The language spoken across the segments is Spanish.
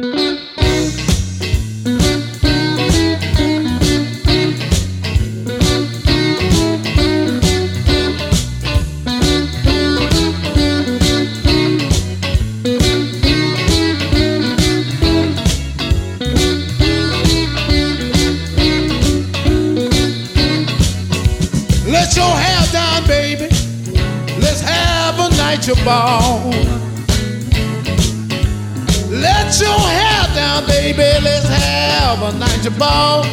Mm-hmm. 包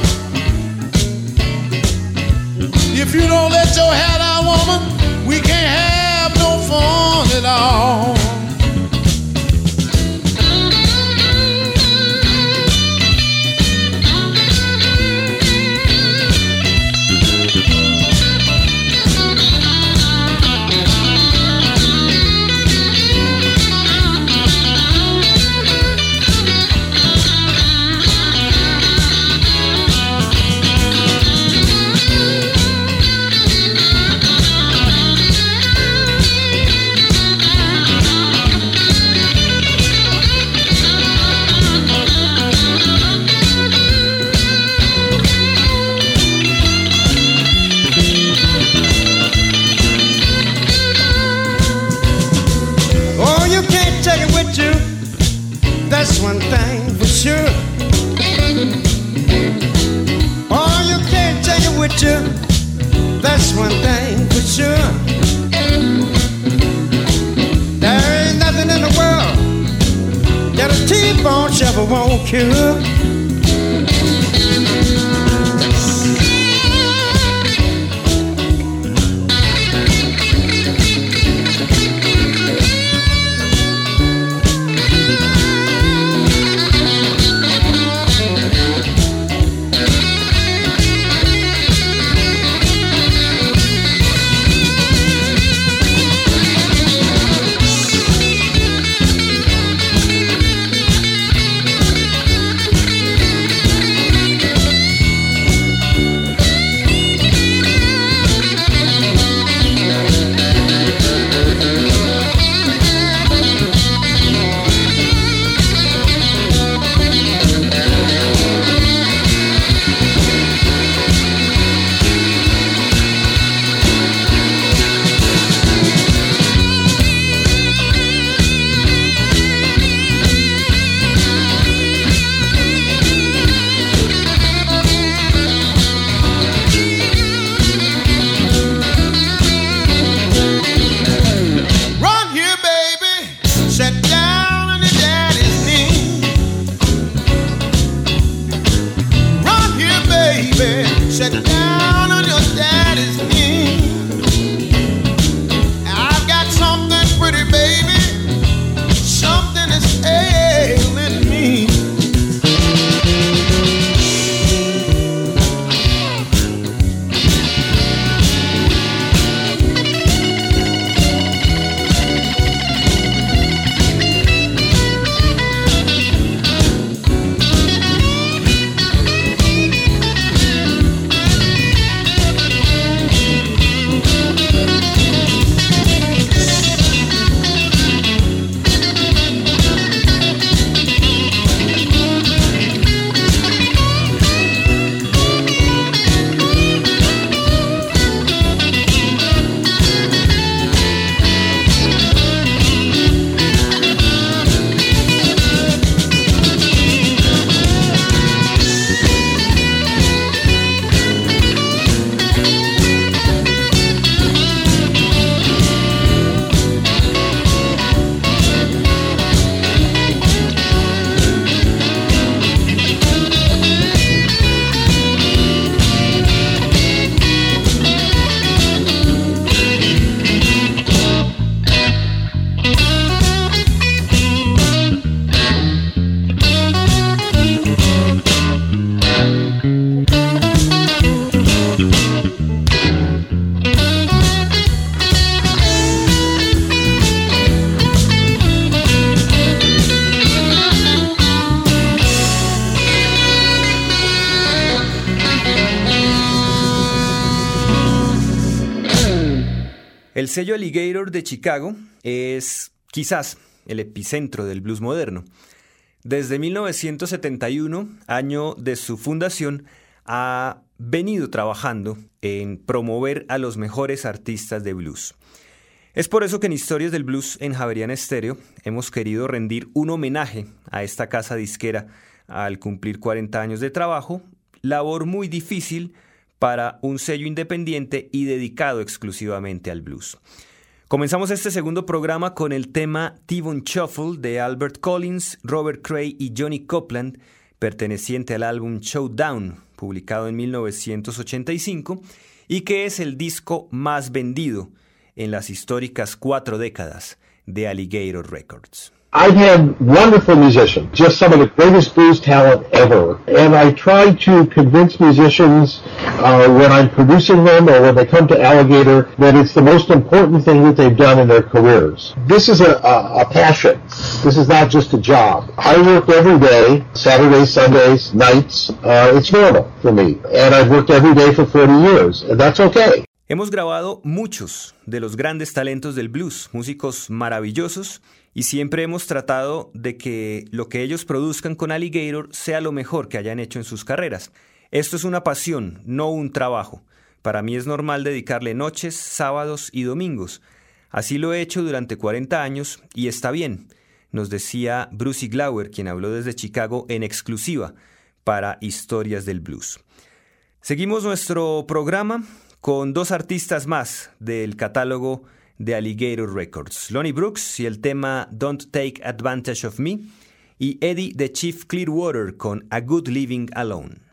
T-bone chopper won't cure sello Alligator de Chicago es quizás el epicentro del blues moderno. Desde 1971, año de su fundación, ha venido trabajando en promover a los mejores artistas de blues. Es por eso que en Historias del Blues en Javerian Estéreo hemos querido rendir un homenaje a esta casa disquera al cumplir 40 años de trabajo, labor muy difícil para un sello independiente y dedicado exclusivamente al blues. Comenzamos este segundo programa con el tema T-Bone Shuffle de Albert Collins, Robert Cray y Johnny Copland, perteneciente al álbum Showdown, publicado en 1985, y que es el disco más vendido en las históricas cuatro décadas de Alligator Records. I've had wonderful musicians, just some of the greatest blues talent ever. And I try to convince musicians uh, when I'm producing them or when they come to Alligator that it's the most important thing that they've done in their careers. This is a, a, a passion. This is not just a job. I work every day, Saturdays, Sundays, nights. Uh, it's normal for me. And I've worked every day for 40 years, and that's okay. Hemos grabado muchos de los grandes talentos del blues, músicos maravillosos, y siempre hemos tratado de que lo que ellos produzcan con Alligator sea lo mejor que hayan hecho en sus carreras. Esto es una pasión, no un trabajo. Para mí es normal dedicarle noches, sábados y domingos. Así lo he hecho durante 40 años y está bien, nos decía Brucey Glauer, quien habló desde Chicago en exclusiva para Historias del Blues. Seguimos nuestro programa con dos artistas más del catálogo de Alligator Records, Lonnie Brooks y el tema Don't Take Advantage of Me, y Eddie the Chief Clearwater con A Good Living Alone.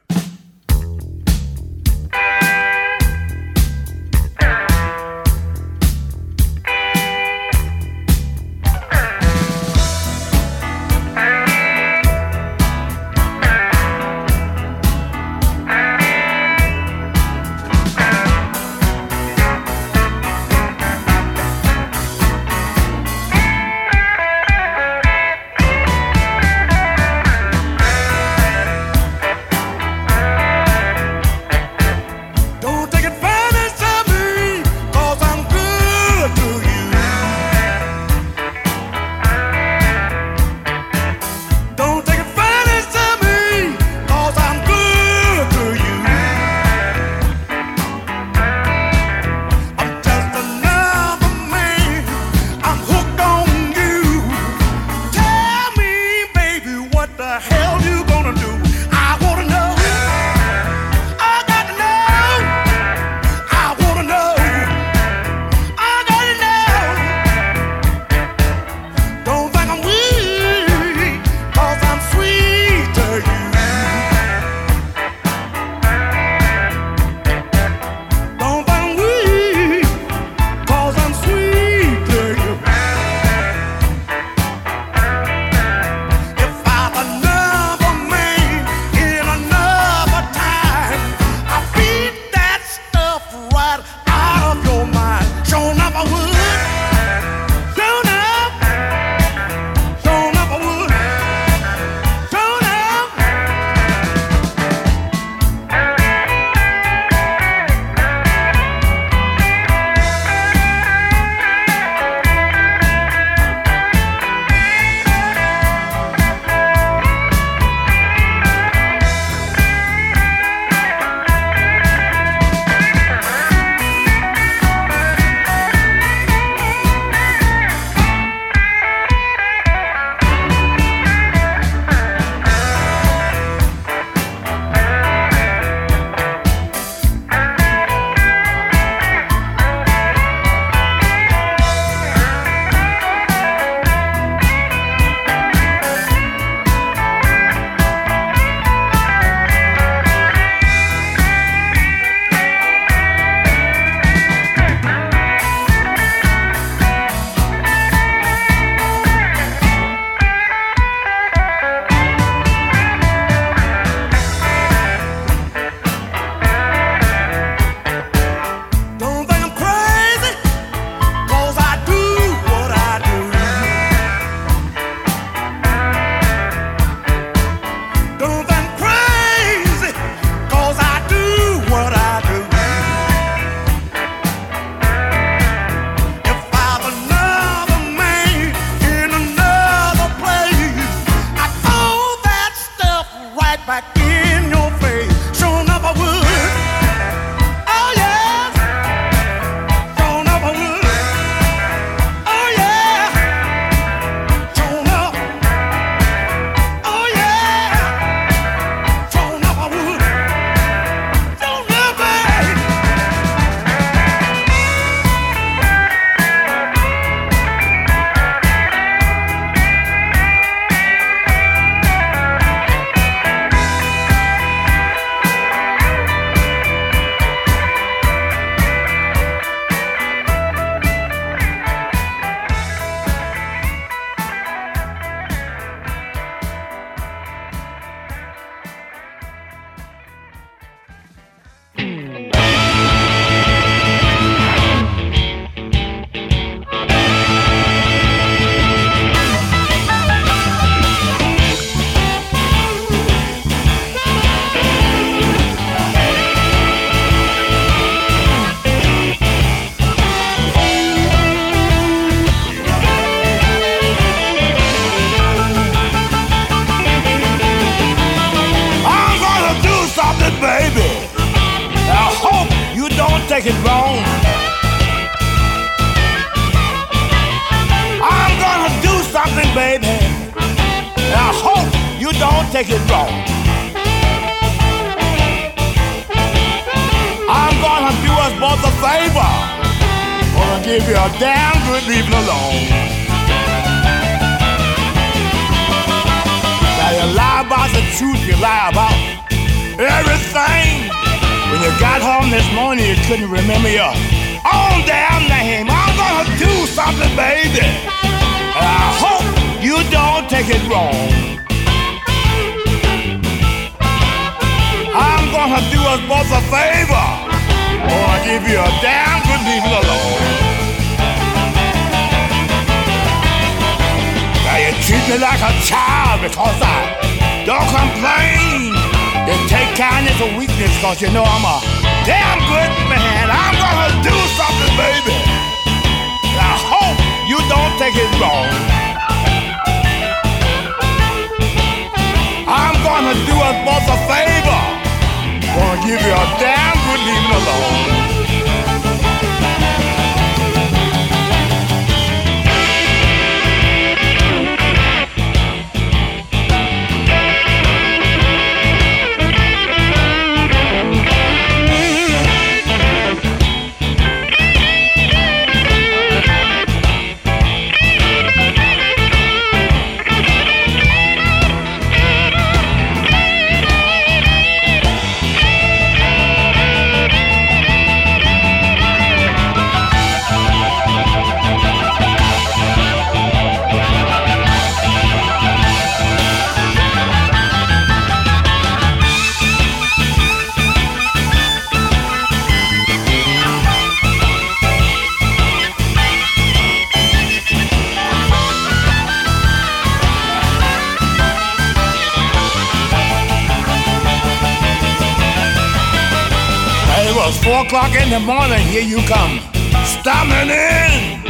treat you like a child because I don't complain. They take kindness or weakness because you know I'm a damn good man. I'm gonna do something, baby. And I hope you don't take it wrong. I'm gonna do us both a favor. Gonna give you a damn good leaving alone. O'clock in the morning, here you come, storming in.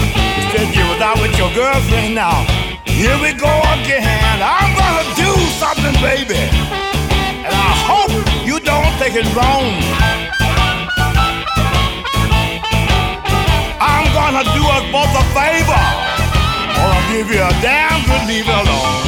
Said you was out with your girlfriend now. Here we go again. I'm gonna do something, baby. And I hope you don't take it wrong. I'm gonna do us both a favor. Or I'll give you a damn good leave alone.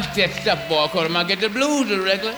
Watch that stuff, boy, cause I get the blues regular.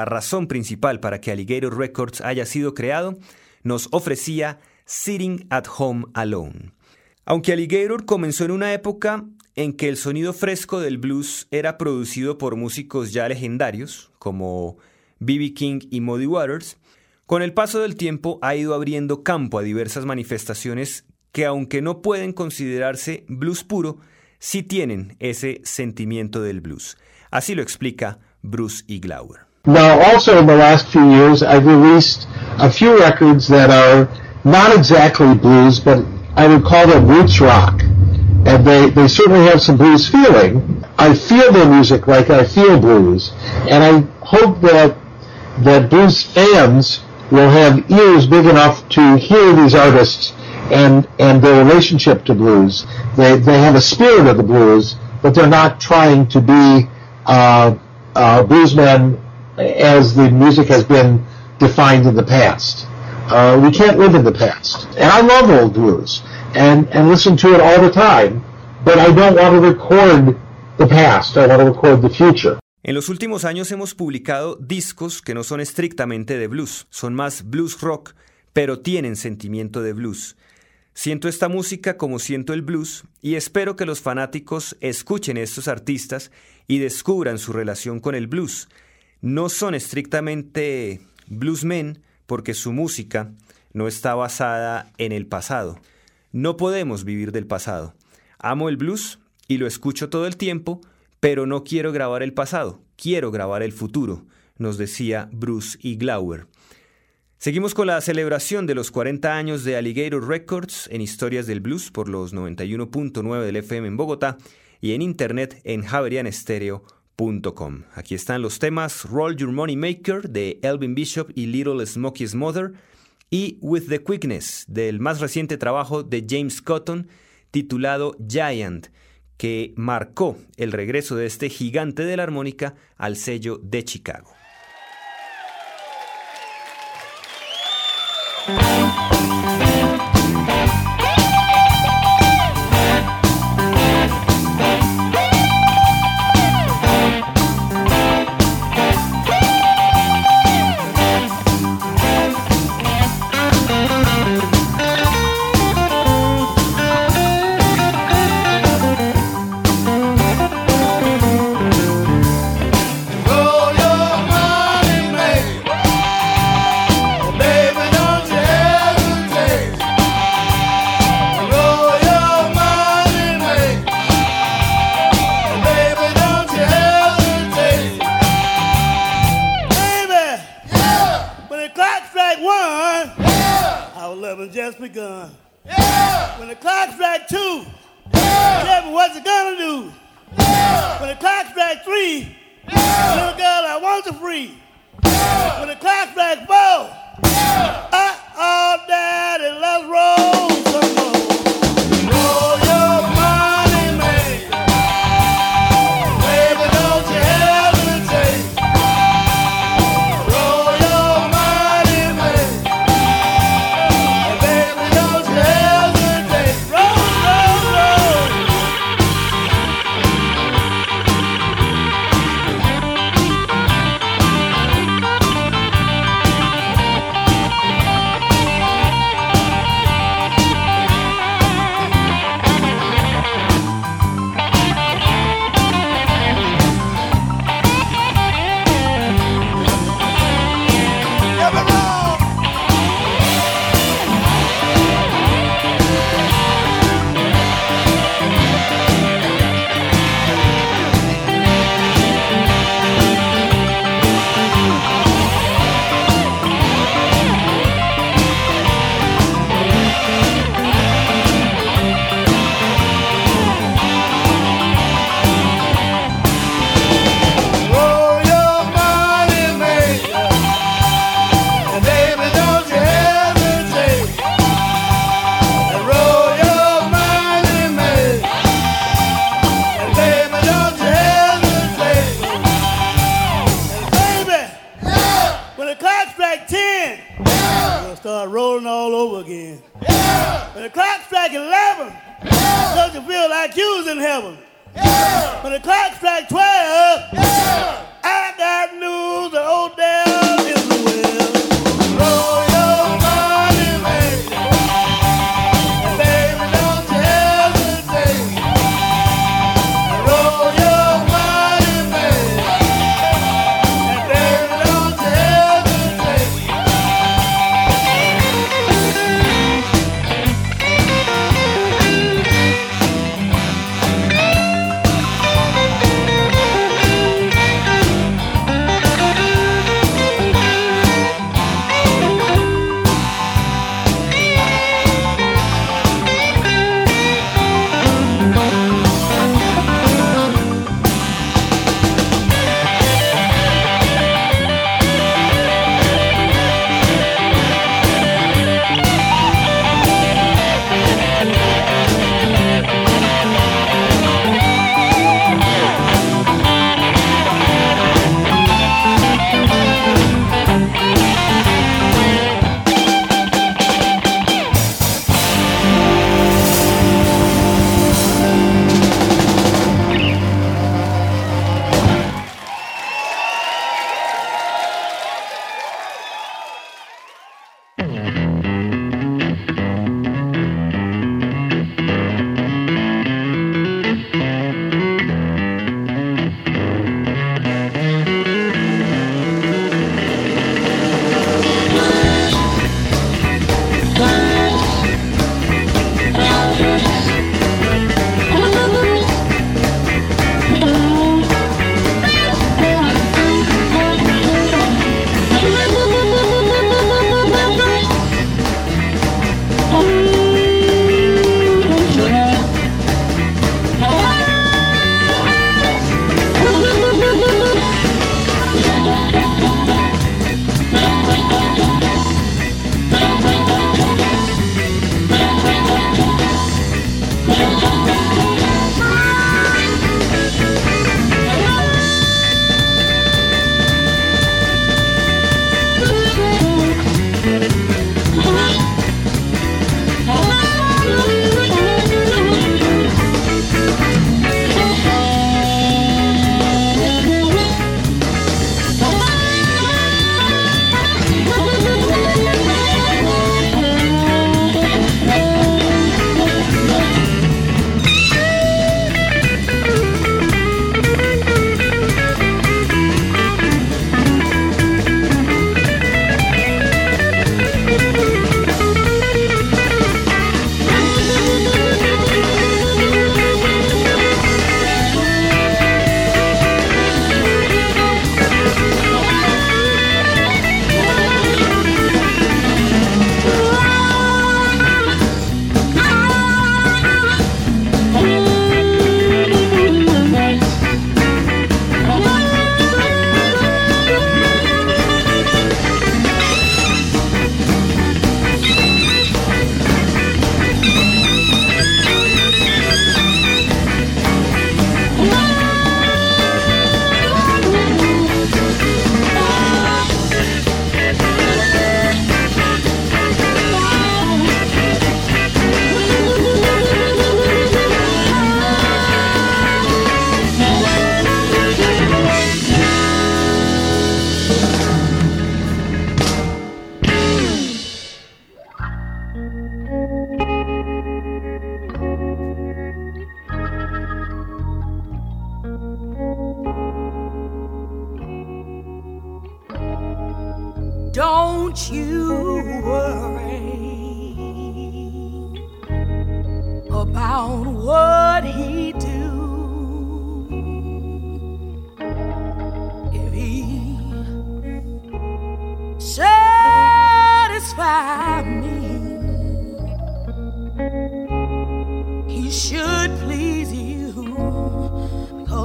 La razón principal para que Alligator Records haya sido creado, nos ofrecía Sitting at Home Alone. Aunque Alligator comenzó en una época en que el sonido fresco del blues era producido por músicos ya legendarios, como B.B. King y Muddy Waters, con el paso del tiempo ha ido abriendo campo a diversas manifestaciones que aunque no pueden considerarse blues puro, sí tienen ese sentimiento del blues. Así lo explica Bruce E. Now, also in the last few years, I've released a few records that are not exactly blues, but I would call them roots rock. And they, they certainly have some blues feeling. I feel their music like I feel blues. And I hope that, that blues fans will have ears big enough to hear these artists and, and their relationship to blues. They, they have a spirit of the blues, but they're not trying to be uh, uh, bluesmen as the music has been defined in the past. Uh, we can't live in the past. And I love old blues and, and listen to it all the time, but I don't want to record the past. I want to record the future. En los últimos años hemos publicado discos que no son estrictamente de blues, son más blues rock, pero tienen sentimiento de blues. Siento esta música como siento el blues y espero que los fanáticos escuchen a estos artistas y descubran su relación con el blues. No son estrictamente bluesmen porque su música no está basada en el pasado. No podemos vivir del pasado. Amo el blues y lo escucho todo el tiempo, pero no quiero grabar el pasado, quiero grabar el futuro, nos decía Bruce E. Glauer. Seguimos con la celebración de los 40 años de Alligator Records en Historias del Blues por los 91.9 del FM en Bogotá y en internet en javerianestereo.com. Aquí están los temas Roll Your Money Maker de Elvin Bishop y Little Smokey's Mother y With the Quickness del más reciente trabajo de James Cotton titulado Giant que marcó el regreso de este gigante de la armónica al sello de Chicago.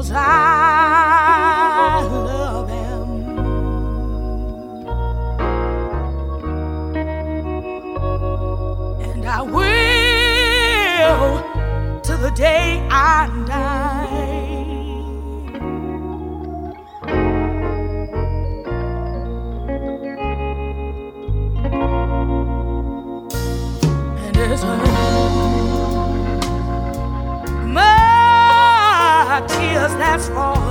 Most High. that's wrong.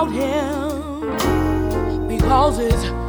About him because it's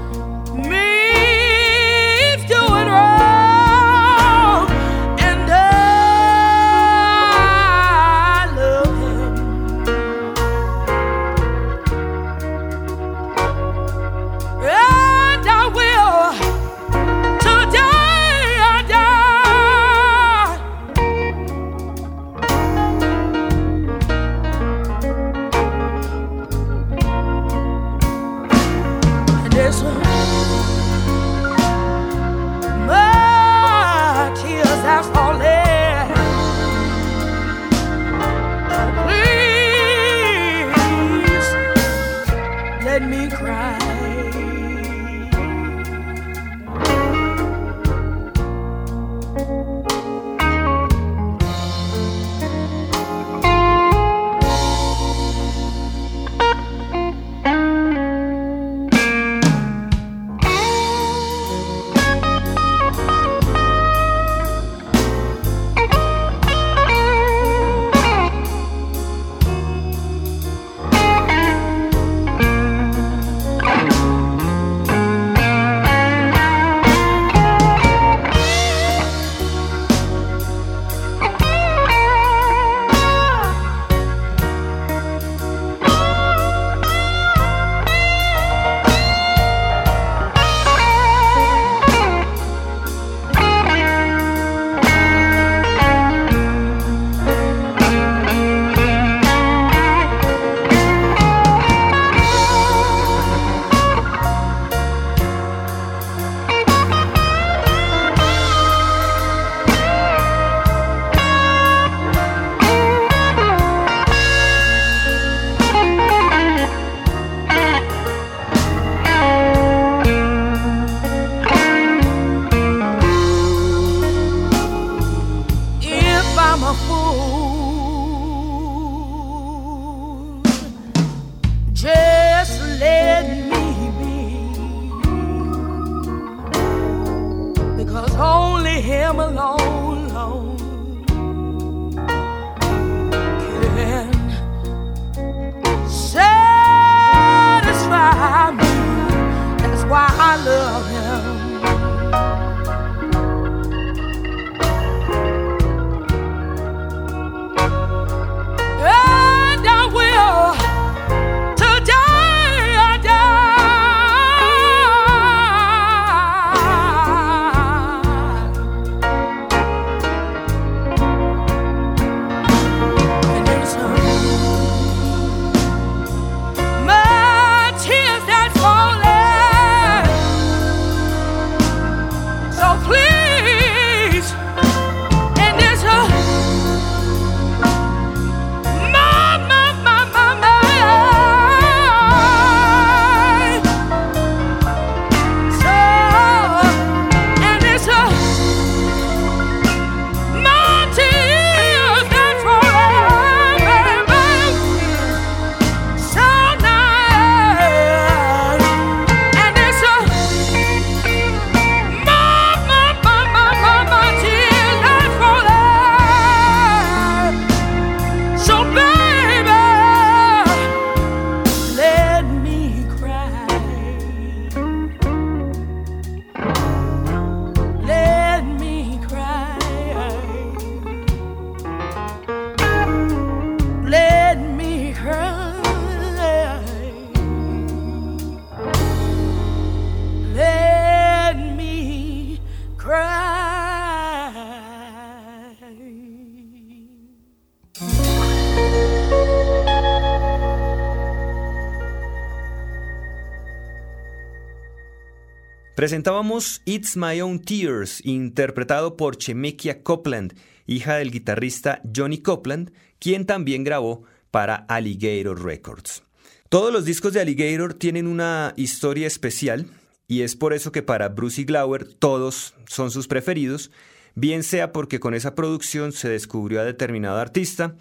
Presentábamos It's My Own Tears, interpretado por Chemekia Copland, hija del guitarrista Johnny Copland, quien también grabó para Alligator Records. Todos los discos de Alligator tienen una historia especial y es por eso que para Bruce y Glauer todos son sus preferidos, bien sea porque con esa producción se descubrió a determinado artista,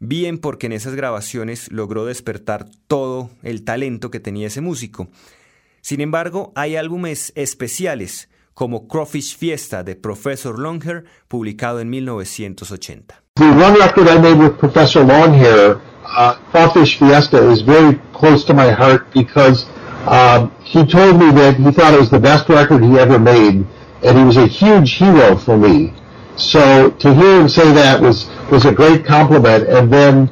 bien porque en esas grabaciones logró despertar todo el talento que tenía ese músico. Sin embargo, hay álbumes especiales como Crawfish Fiesta de Professor Longhair, publicado en 1980. The one record I made with Professor Longhair, uh, Crawfish Fiesta, is very close to my heart because um, he told me that he thought it was the best record he ever made, and he was a huge hero for me. So to hear him say that was was a great compliment. And then,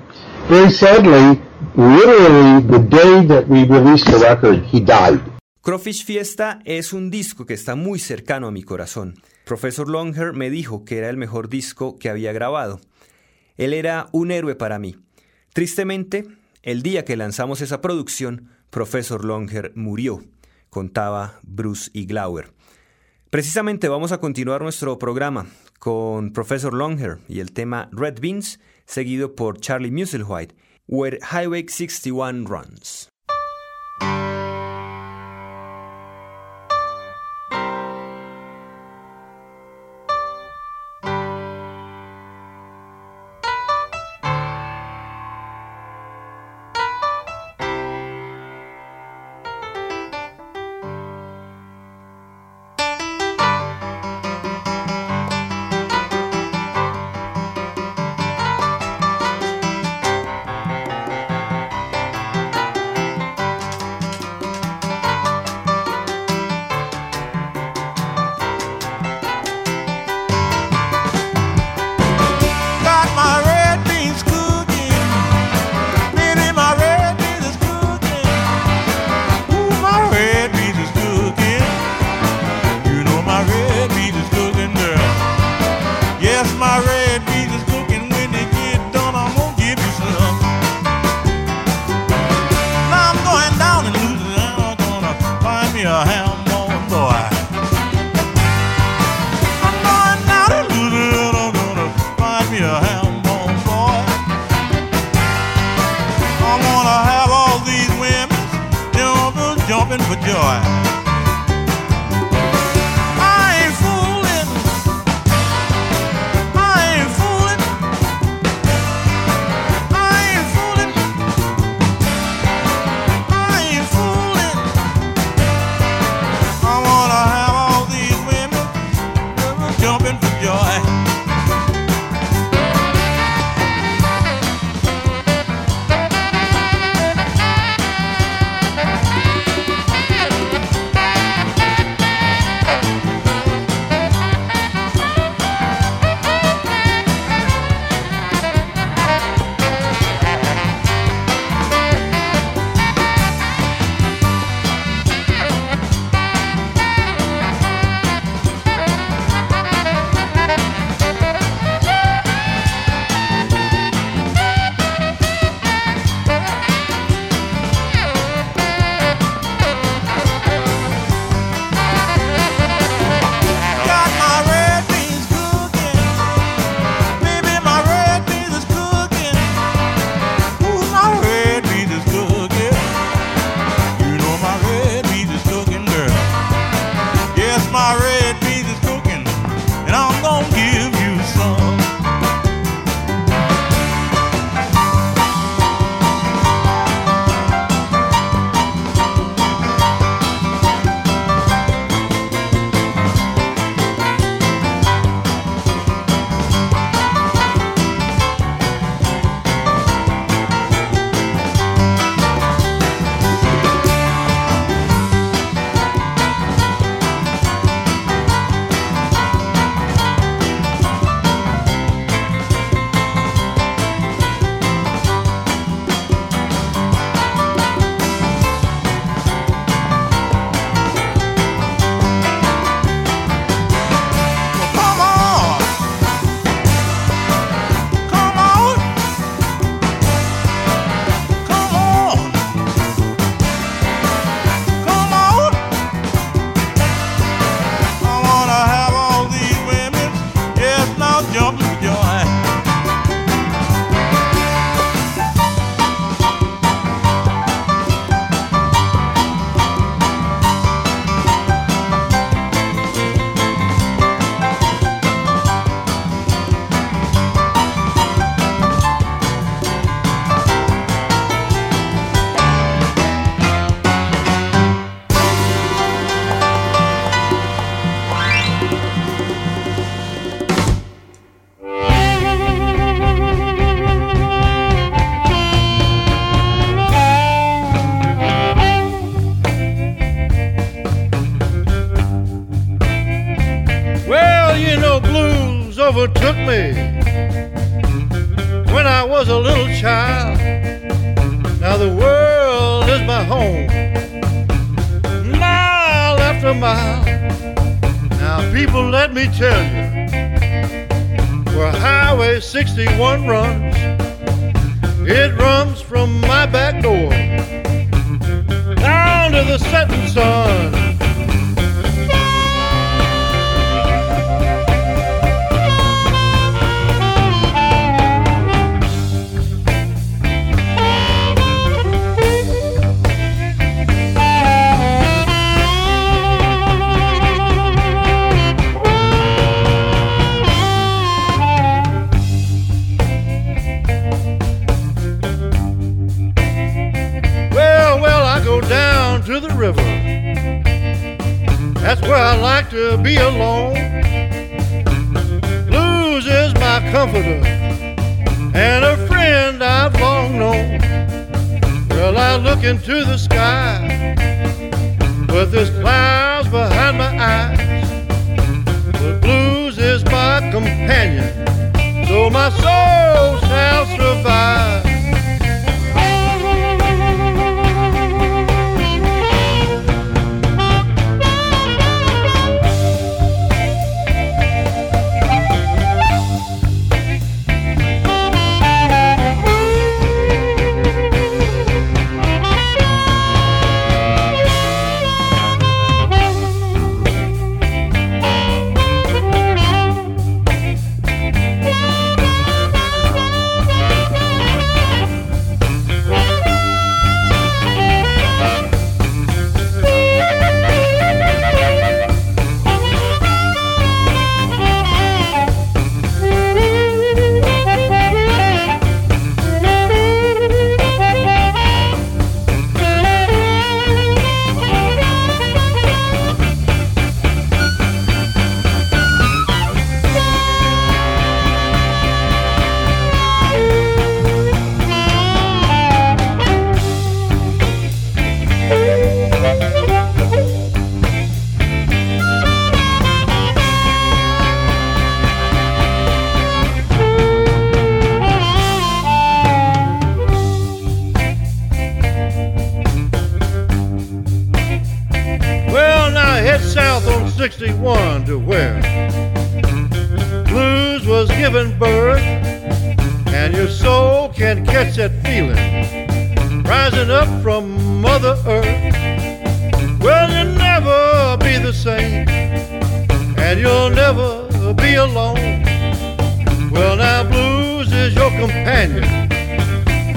very sadly, literally the day that we released the record, he died. Crawfish Fiesta es un disco que está muy cercano a mi corazón. Professor Longhair me dijo que era el mejor disco que había grabado. Él era un héroe para mí. Tristemente, el día que lanzamos esa producción, Professor Longhair murió, contaba Bruce y Glauer. Precisamente vamos a continuar nuestro programa con Professor Longhair y el tema Red Beans, seguido por Charlie Musselwhite, Where Highway 61 Runs. of your comforter and a friend I've long known. Well, I look into the sky, but there's clouds behind my eyes. The blues is my companion, so my soul shall survive. was given birth, and your soul can catch that feeling rising up from Mother Earth. Well, you'll never be the same, and you'll never be alone. Well, now blues is your companion,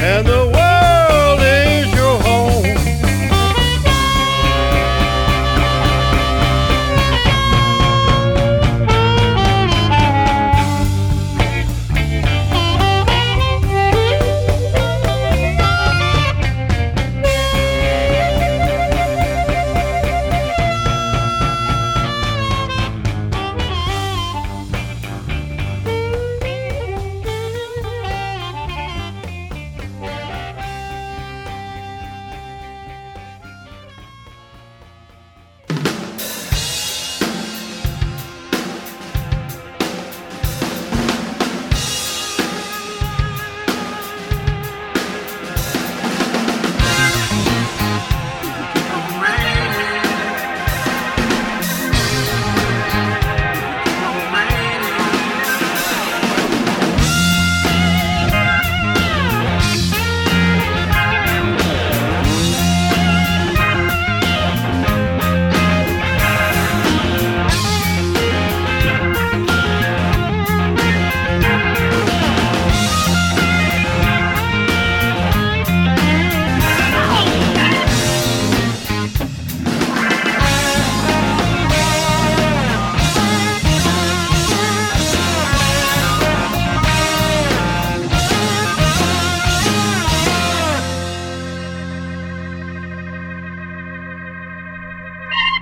and the world is your home.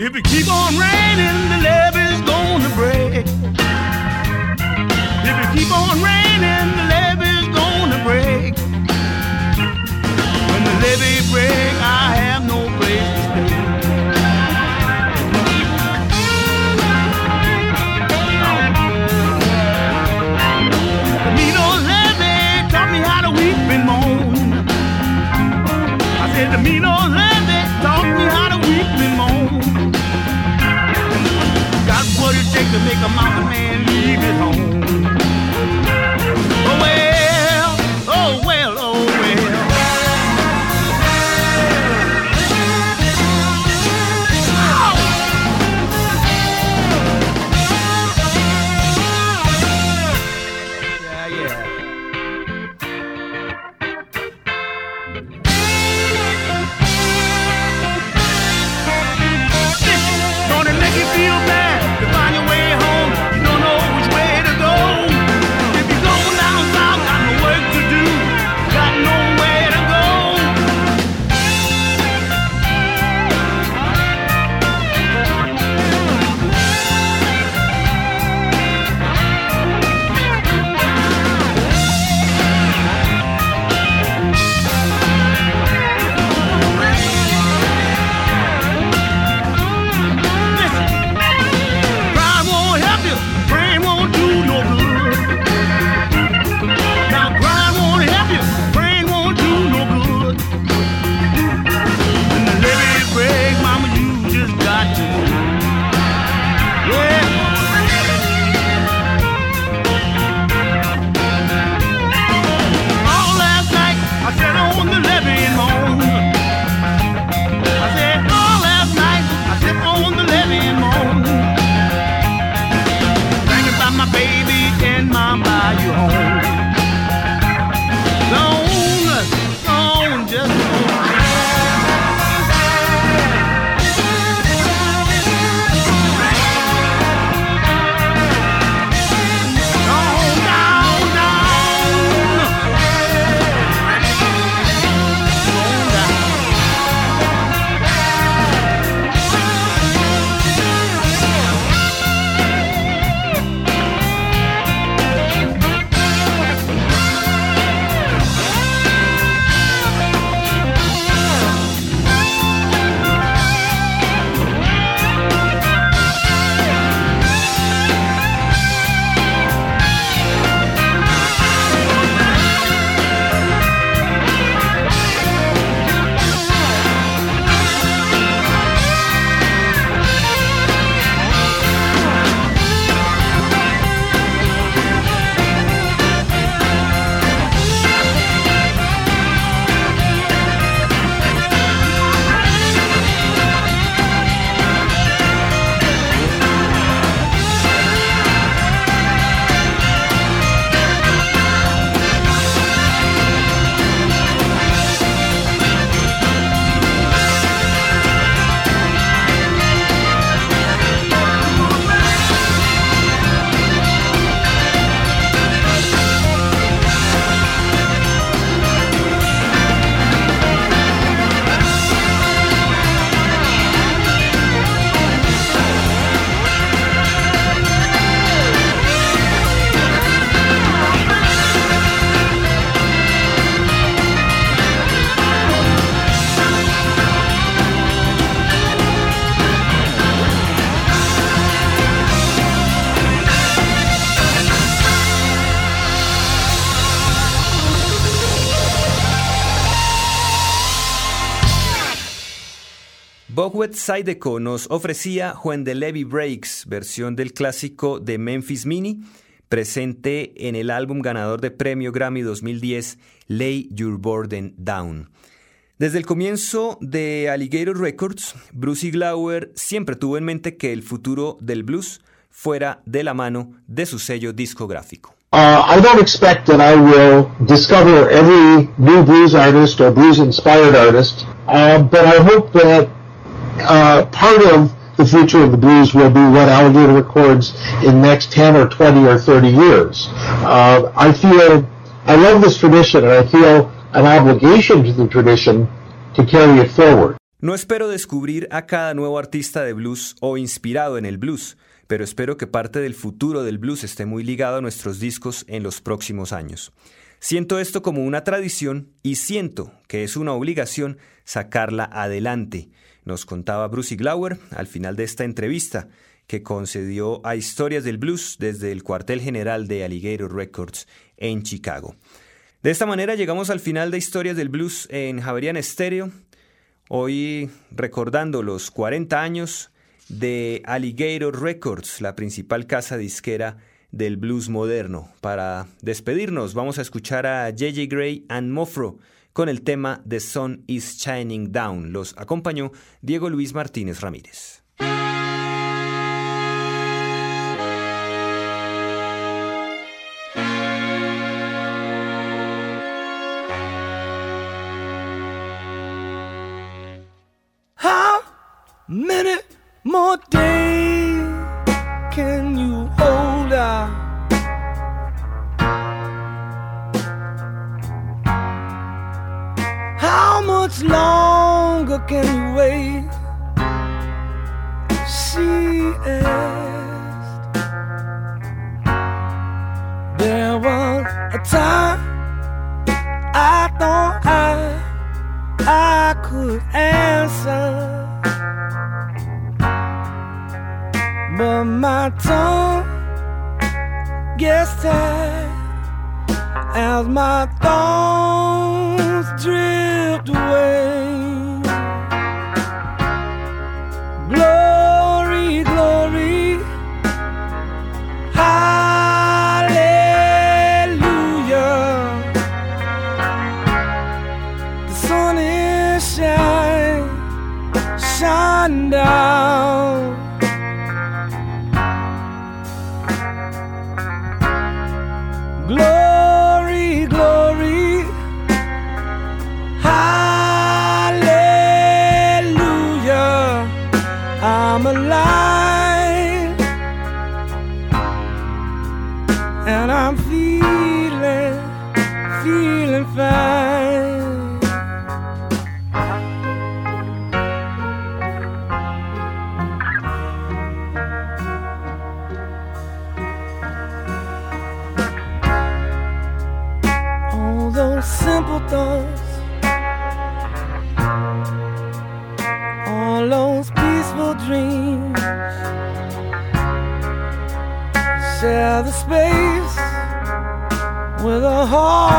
If it keep on raining, the levee's gonna break. If it keep on raining. Bogwet Sideco nos ofrecía When the Levy Breaks, versión del clásico de Memphis Mini, presente en el álbum ganador de premio Grammy 2010, Lay Your Burden Down. Desde el comienzo de Alligator Records, Brucey Glauer siempre tuvo en mente que el futuro del blues fuera de la mano de su sello discográfico. Uh, I don't expect that I will discover every new blues artist or blues inspired artist, uh, but I hope that uh, part of the future of the blues will be what Alligator records in next 10 or 20 or 30 years. Uh, I feel, I love this tradition and I feel an obligation to the tradition to carry it forward. No espero descubrir a cada nuevo artista de blues o inspirado en el blues, pero espero que parte del futuro del blues esté muy ligado a nuestros discos en los próximos años. Siento esto como una tradición y siento que es una obligación sacarla adelante nos contaba Bruce Glauer al final de esta entrevista que concedió a Historias del Blues desde el cuartel general de Alligator Records en Chicago. De esta manera llegamos al final de Historias del Blues en Javerian Stereo, hoy recordando los 40 años de Alligator Records, la principal casa disquera del blues moderno. Para despedirnos vamos a escuchar a JJ Gray and Mofro con el tema The Sun is Shining Down. Los acompañó Diego Luis Martínez Ramírez. Can you much longer can you wait? She asked. There was a time I thought I I could answer, but my tongue gets tired as my thoughts drift away. Glory, glory, hallelujah. The sun is shining, shine down.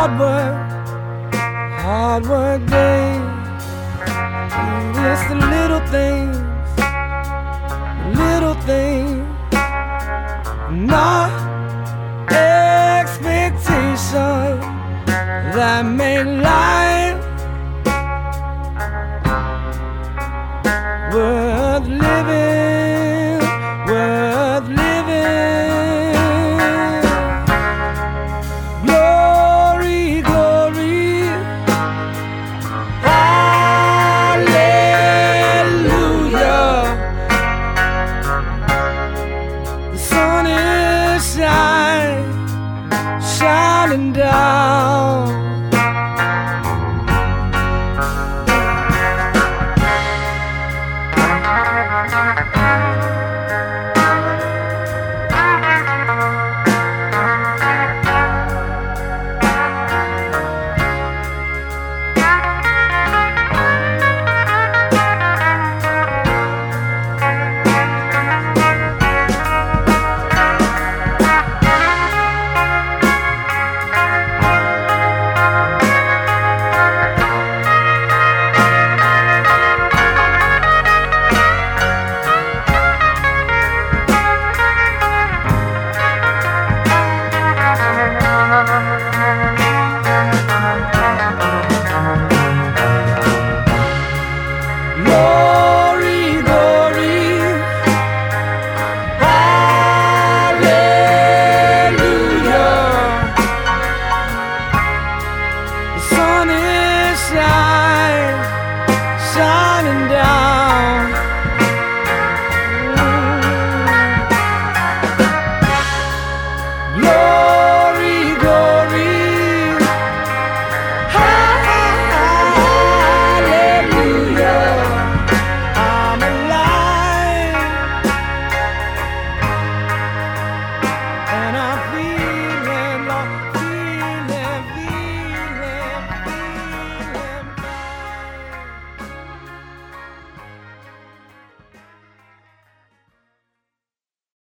Hard work, hard work and down.